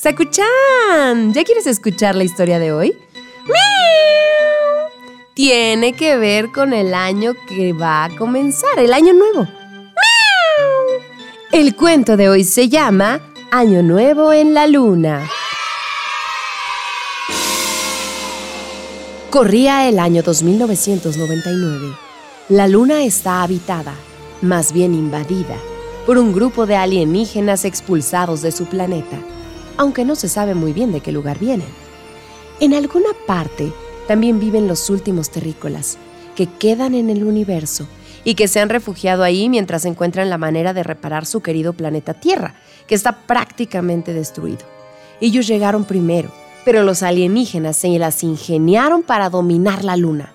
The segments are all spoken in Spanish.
Sakuchan, ¿ya quieres escuchar la historia de hoy? Tiene que ver con el año que va a comenzar, el año nuevo. El cuento de hoy se llama Año Nuevo en la Luna. Corría el año 2999. La luna está habitada, más bien invadida, por un grupo de alienígenas expulsados de su planeta aunque no se sabe muy bien de qué lugar vienen. En alguna parte también viven los últimos terrícolas, que quedan en el universo y que se han refugiado ahí mientras encuentran la manera de reparar su querido planeta Tierra, que está prácticamente destruido. Ellos llegaron primero, pero los alienígenas se las ingeniaron para dominar la Luna.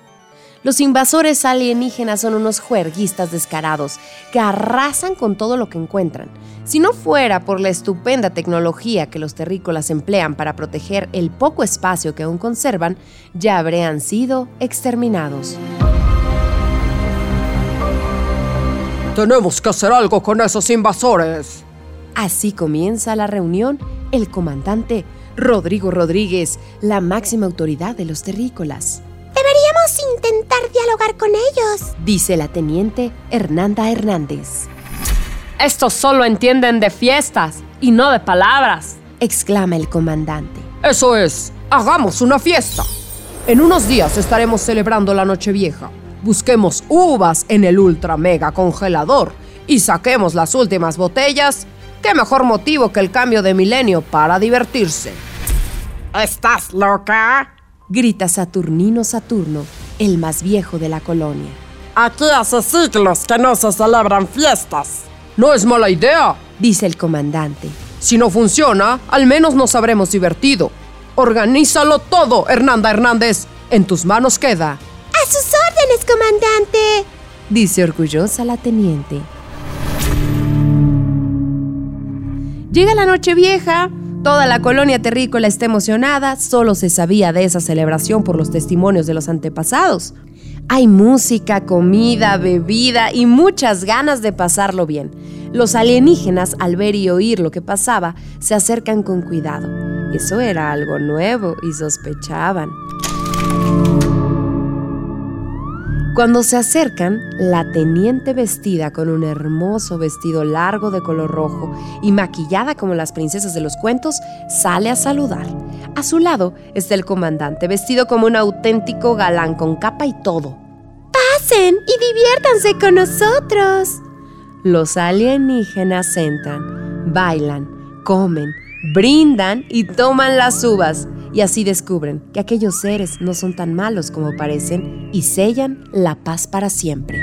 Los invasores alienígenas son unos juerguistas descarados que arrasan con todo lo que encuentran. Si no fuera por la estupenda tecnología que los terrícolas emplean para proteger el poco espacio que aún conservan, ya habrían sido exterminados. Tenemos que hacer algo con esos invasores. Así comienza la reunión el comandante Rodrigo Rodríguez, la máxima autoridad de los terrícolas intentar dialogar con ellos, dice la teniente Hernanda Hernández. Estos solo entienden de fiestas y no de palabras, exclama el comandante. Eso es, hagamos una fiesta. En unos días estaremos celebrando la Nochevieja. Busquemos uvas en el ultra mega congelador y saquemos las últimas botellas. ¿Qué mejor motivo que el cambio de milenio para divertirse? ¿Estás loca? grita Saturnino Saturno, el más viejo de la colonia. Aquí hace siglos que no se celebran fiestas. No es mala idea, dice el comandante. Si no funciona, al menos nos habremos divertido. Organízalo todo, Hernanda Hernández. En tus manos queda. A sus órdenes, comandante, dice orgullosa la teniente. Llega la noche vieja, Toda la colonia terrícola está emocionada, solo se sabía de esa celebración por los testimonios de los antepasados. Hay música, comida, bebida y muchas ganas de pasarlo bien. Los alienígenas, al ver y oír lo que pasaba, se acercan con cuidado. Eso era algo nuevo y sospechaban. Cuando se acercan, la teniente vestida con un hermoso vestido largo de color rojo y maquillada como las princesas de los cuentos, sale a saludar. A su lado está el comandante vestido como un auténtico galán con capa y todo. Pasen y diviértanse con nosotros. Los alienígenas entran, bailan, comen, brindan y toman las uvas y así descubren que aquellos seres no son tan malos como parecen y sellan la paz para siempre.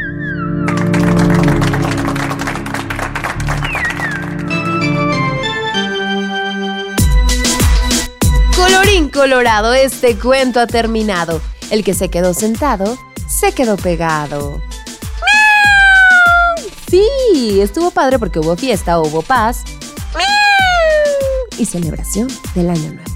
Colorín colorado, este cuento ha terminado. El que se quedó sentado, se quedó pegado. Sí, estuvo padre porque hubo fiesta, hubo paz y celebración del año nuevo.